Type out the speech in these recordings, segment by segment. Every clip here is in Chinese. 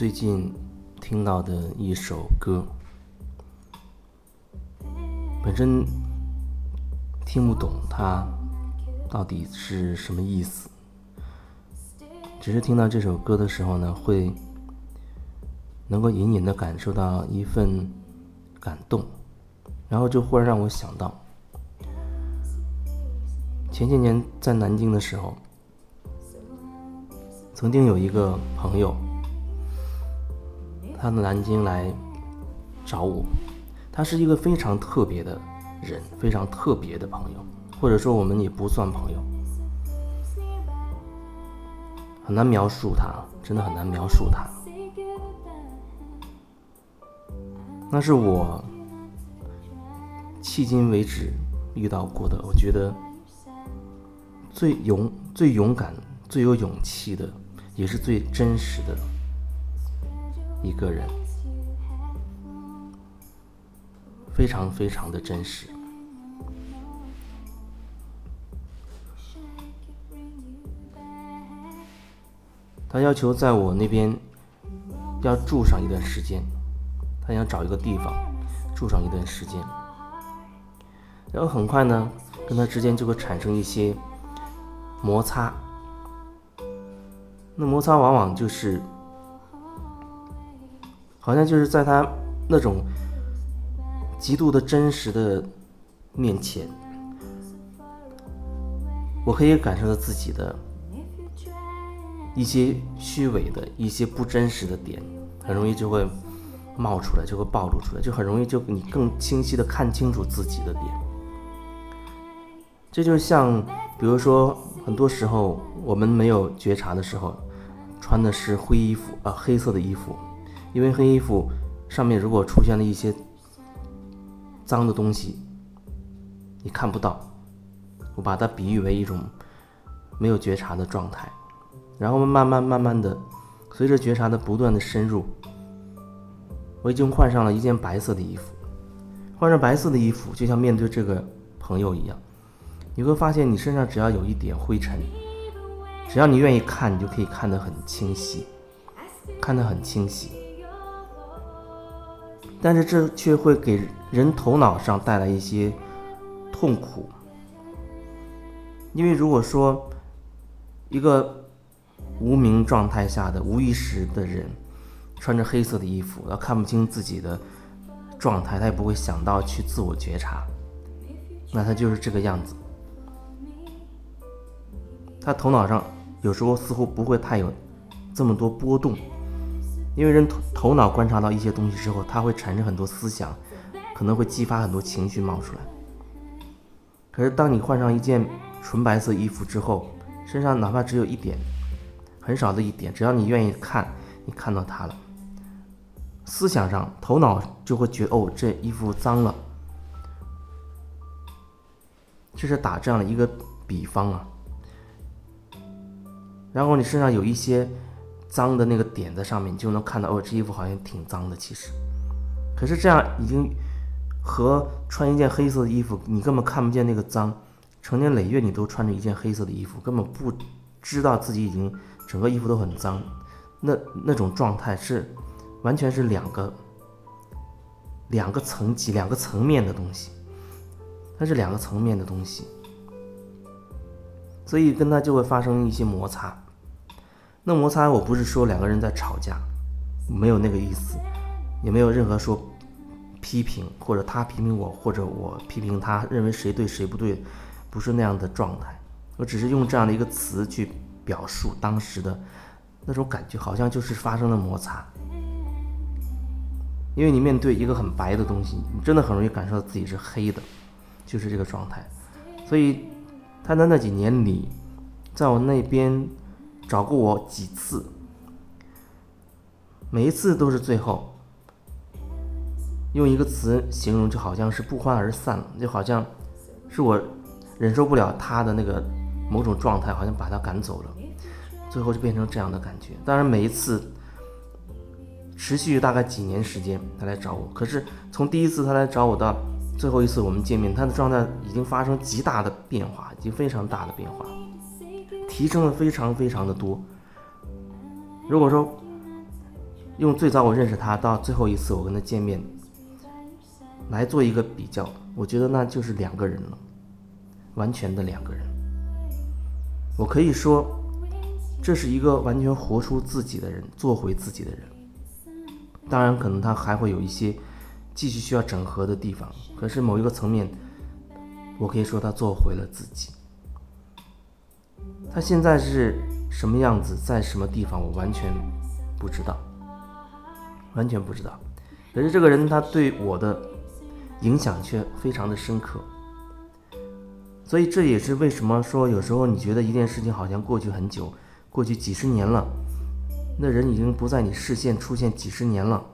最近听到的一首歌，本身听不懂它到底是什么意思，只是听到这首歌的时候呢，会能够隐隐的感受到一份感动，然后就忽然让我想到前些年在南京的时候，曾经有一个朋友。他到南京来找我，他是一个非常特别的人，非常特别的朋友，或者说我们也不算朋友，很难描述他，真的很难描述他。那是我迄今为止遇到过的，我觉得最勇、最勇敢、最有勇气的，也是最真实的。一个人，非常非常的真实。他要求在我那边要住上一段时间，他想找一个地方住上一段时间，然后很快呢，跟他之间就会产生一些摩擦。那摩擦往往就是。好像就是在他那种极度的真实的面前，我可以感受到自己的一些虚伪的一些不真实的点，很容易就会冒出来，就会暴露出来，就很容易就你更清晰的看清楚自己的点。这就像，比如说，很多时候我们没有觉察的时候，穿的是灰衣服啊，黑色的衣服。因为黑衣服上面如果出现了一些脏的东西，你看不到。我把它比喻为一种没有觉察的状态，然后慢慢慢慢的，随着觉察的不断的深入，我已经换上了一件白色的衣服。换上白色的衣服，就像面对这个朋友一样，你会发现你身上只要有一点灰尘，只要你愿意看，你就可以看得很清晰，看得很清晰。但是这却会给人头脑上带来一些痛苦，因为如果说一个无名状态下的无意识的人穿着黑色的衣服，他看不清自己的状态，他也不会想到去自我觉察，那他就是这个样子。他头脑上有时候似乎不会太有这么多波动。因为人头头脑观察到一些东西之后，他会产生很多思想，可能会激发很多情绪冒出来。可是当你换上一件纯白色衣服之后，身上哪怕只有一点，很少的一点，只要你愿意看，你看到它了，思想上头脑就会觉得哦，这衣服脏了。这是打这样的一个比方啊。然后你身上有一些。脏的那个点在上面，你就能看到哦，这衣服好像挺脏的。其实，可是这样已经和穿一件黑色的衣服，你根本看不见那个脏。成年累月你都穿着一件黑色的衣服，根本不知道自己已经整个衣服都很脏。那那种状态是完全是两个两个层级、两个层面的东西，它是两个层面的东西，所以跟他就会发生一些摩擦。那摩擦，我不是说两个人在吵架，没有那个意思，也没有任何说批评，或者他批评我，或者我批评他，认为谁对谁不对，不是那样的状态。我只是用这样的一个词去表述当时的那种感觉，好像就是发生了摩擦。因为你面对一个很白的东西，你真的很容易感受到自己是黑的，就是这个状态。所以他在那几年里，在我那边。找过我几次，每一次都是最后用一个词形容，就好像是不欢而散了，就好像是我忍受不了他的那个某种状态，好像把他赶走了，最后就变成这样的感觉。当然，每一次持续大概几年时间，他来找我，可是从第一次他来找我到最后一次我们见面，他的状态已经发生极大的变化，已经非常大的变化。提升了非常非常的多。如果说用最早我认识他到最后一次我跟他见面来做一个比较，我觉得那就是两个人了，完全的两个人。我可以说，这是一个完全活出自己的人，做回自己的人。当然，可能他还会有一些继续需要整合的地方。可是某一个层面，我可以说他做回了自己。他现在是什么样子，在什么地方，我完全不知道，完全不知道。可是这个人，他对我的影响却非常的深刻。所以这也是为什么说有时候你觉得一件事情好像过去很久，过去几十年了，那人已经不在你视线出现几十年了，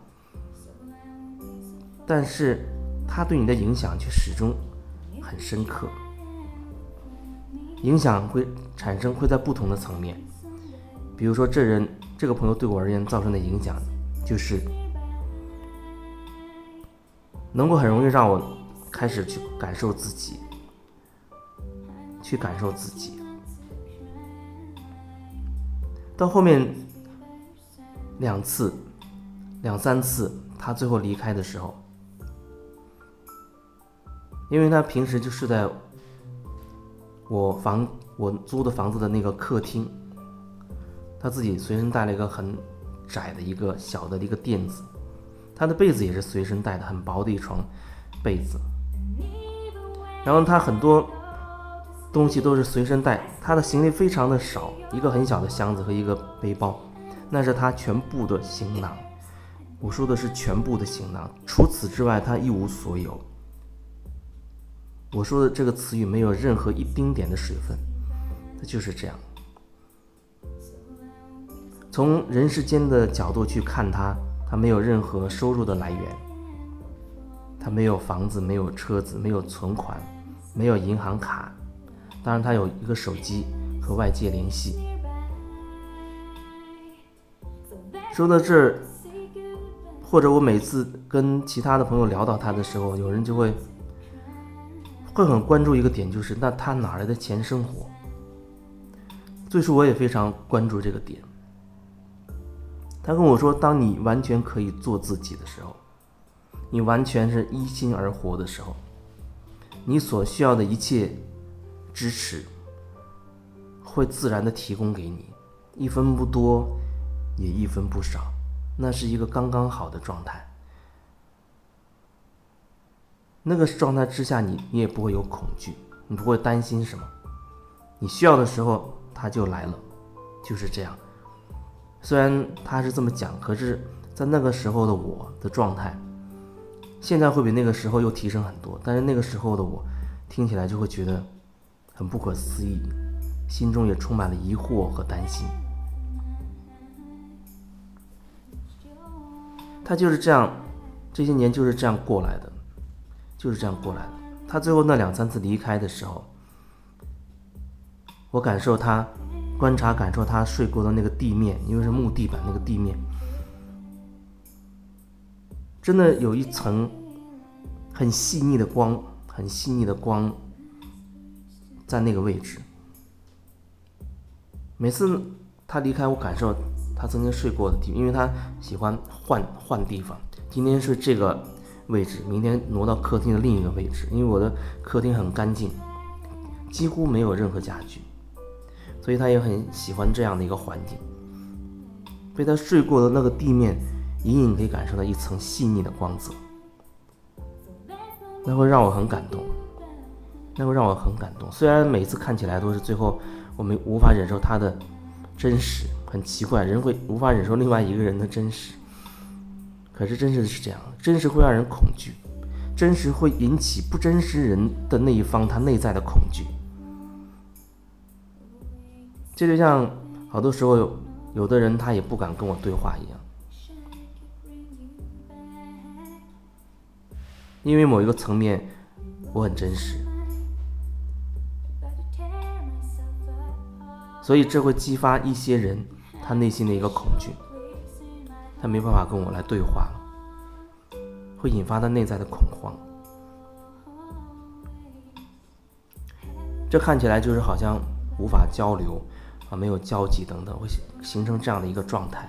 但是他对你的影响却始终很深刻。影响会产生会在不同的层面，比如说这人这个朋友对我而言造成的影响，就是能够很容易让我开始去感受自己。去感受自己。到后面两次、两三次，他最后离开的时候，因为他平时就睡在我房我租的房子的那个客厅，他自己随身带了一个很窄的一个小的一个垫子，他的被子也是随身带的，很薄的一床被子，然后他很多。东西都是随身带，他的行李非常的少，一个很小的箱子和一个背包，那是他全部的行囊。我说的是全部的行囊，除此之外他一无所有。我说的这个词语没有任何一丁点的水分，它就是这样。从人世间的角度去看他，他没有任何收入的来源，他没有房子，没有车子，没有存款，没有银行卡。当然，他有一个手机和外界联系。说到这儿，或者我每次跟其他的朋友聊到他的时候，有人就会会很关注一个点，就是那他哪来的钱生活？最初我也非常关注这个点。他跟我说，当你完全可以做自己的时候，你完全是一心而活的时候，你所需要的一切。支持会自然的提供给你，一分不多，也一分不少，那是一个刚刚好的状态。那个状态之下，你你也不会有恐惧，你不会担心什么，你需要的时候他就来了，就是这样。虽然他是这么讲，可是，在那个时候的我的状态，现在会比那个时候又提升很多，但是那个时候的我，听起来就会觉得。很不可思议，心中也充满了疑惑和担心。他就是这样，这些年就是这样过来的，就是这样过来的。他最后那两三次离开的时候，我感受他，观察感受他睡过的那个地面，因为是木地板那个地面，真的有一层很细腻的光，很细腻的光。在那个位置，每次他离开，我感受他曾经睡过的地，因为他喜欢换换地方。今天是这个位置，明天挪到客厅的另一个位置。因为我的客厅很干净，几乎没有任何家具，所以他也很喜欢这样的一个环境。被他睡过的那个地面，隐隐可以感受到一层细腻的光泽，那会让我很感动。那会让我很感动，虽然每次看起来都是最后我们无法忍受他的真实，很奇怪，人会无法忍受另外一个人的真实。可是真实的是这样，真实会让人恐惧，真实会引起不真实人的那一方他内在的恐惧。这就像好多时候有的人他也不敢跟我对话一样，因为某一个层面我很真实。所以这会激发一些人他内心的一个恐惧，他没办法跟我来对话了。会引发他内在的恐慌。这看起来就是好像无法交流，啊，没有交集等等，会形形成这样的一个状态。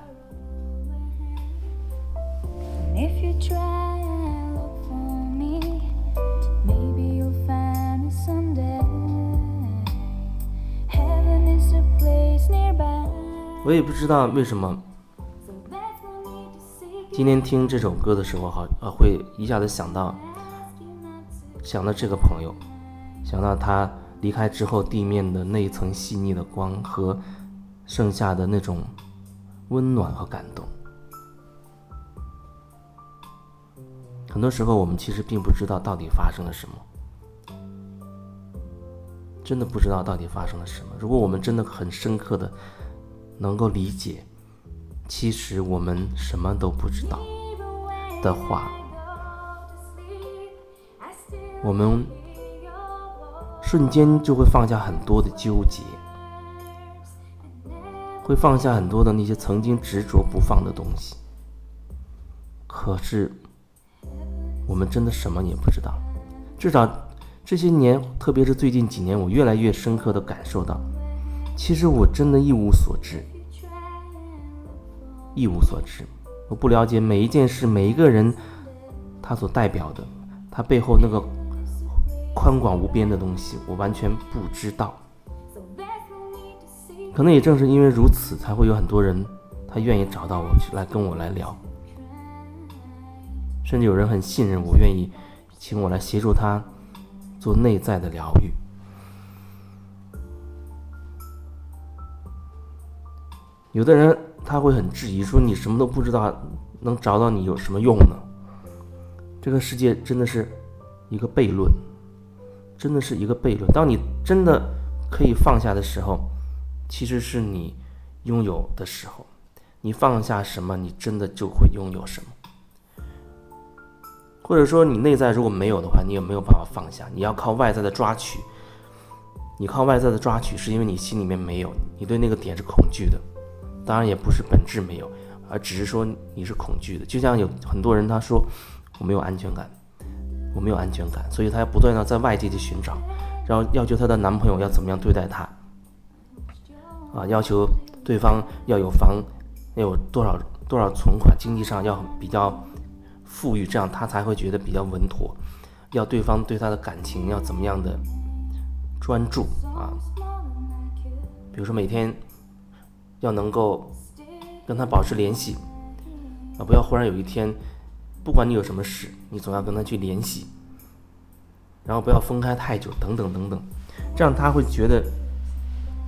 我也不知道为什么。今天听这首歌的时候，好呃会一下子想到，想到这个朋友，想到他离开之后地面的那一层细腻的光和剩下的那种温暖和感动。很多时候，我们其实并不知道到底发生了什么，真的不知道到底发生了什么。如果我们真的很深刻的能够理解，其实我们什么都不知道的话，我们瞬间就会放下很多的纠结，会放下很多的那些曾经执着不放的东西。可是。我们真的什么也不知道，至少这些年，特别是最近几年，我越来越深刻的感受到，其实我真的一无所知，一无所知。我不了解每一件事，每一个人，他所代表的，他背后那个宽广无边的东西，我完全不知道。可能也正是因为如此，才会有很多人，他愿意找到我去来跟我来聊。甚至有人很信任我，愿意请我来协助他做内在的疗愈。有的人他会很质疑，说你什么都不知道，能找到你有什么用呢？这个世界真的是一个悖论，真的是一个悖论。当你真的可以放下的时候，其实是你拥有的时候。你放下什么，你真的就会拥有什么。或者说你内在如果没有的话，你也没有办法放下。你要靠外在的抓取，你靠外在的抓取，是因为你心里面没有，你对那个点是恐惧的。当然也不是本质没有，而只是说你是恐惧的。就像有很多人他说我没有安全感，我没有安全感，所以他要不断的在外界去寻找，然后要求她的男朋友要怎么样对待她，啊，要求对方要有房，要有多少多少存款，经济上要比较。富裕，这样她才会觉得比较稳妥。要对方对她的感情要怎么样的专注啊？比如说每天要能够跟他保持联系啊，不要忽然有一天，不管你有什么事，你总要跟他去联系，然后不要分开太久，等等等等，这样他会觉得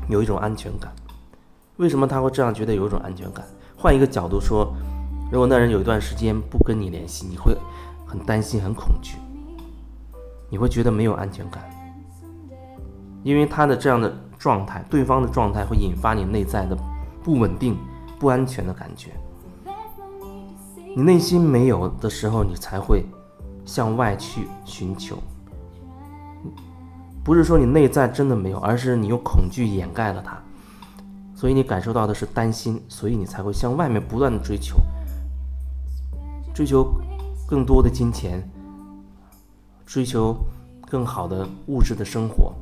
有一种安全感。为什么他会这样觉得有一种安全感？换一个角度说。如果那人有一段时间不跟你联系，你会很担心、很恐惧，你会觉得没有安全感，因为他的这样的状态，对方的状态会引发你内在的不稳定、不安全的感觉。你内心没有的时候，你才会向外去寻求。不是说你内在真的没有，而是你用恐惧掩盖了它，所以你感受到的是担心，所以你才会向外面不断的追求。追求更多的金钱，追求更好的物质的生活，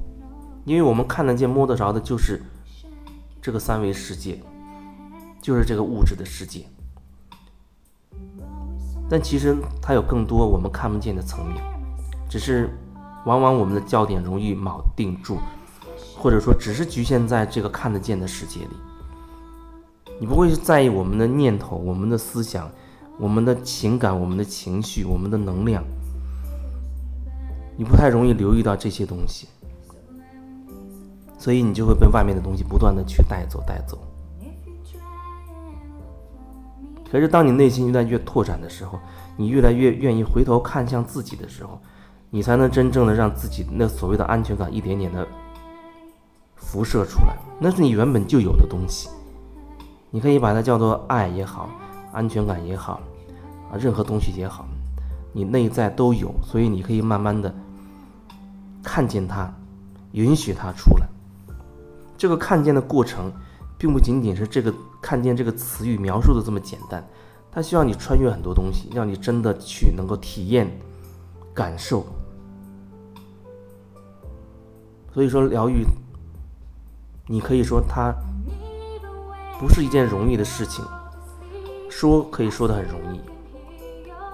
因为我们看得见、摸得着的，就是这个三维世界，就是这个物质的世界。但其实它有更多我们看不见的层面，只是往往我们的焦点容易铆定住，或者说只是局限在这个看得见的世界里。你不会在意我们的念头、我们的思想。我们的情感、我们的情绪、我们的能量，你不太容易留意到这些东西，所以你就会被外面的东西不断的去带走、带走。可是，当你内心越来越拓展的时候，你越来越愿意回头看向自己的时候，你才能真正的让自己那所谓的安全感一点点的辐射出来。那是你原本就有的东西，你可以把它叫做爱也好。安全感也好，啊，任何东西也好，你内在都有，所以你可以慢慢的看见它，允许它出来。这个看见的过程，并不仅仅是这个看见这个词语描述的这么简单，它需要你穿越很多东西，让你真的去能够体验、感受。所以说，疗愈，你可以说它不是一件容易的事情。说可以说的很容易，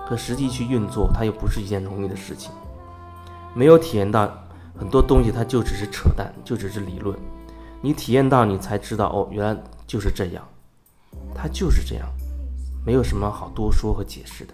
可实际去运作，它又不是一件容易的事情。没有体验到很多东西，它就只是扯淡，就只是理论。你体验到，你才知道哦，原来就是这样。它就是这样，没有什么好多说和解释的。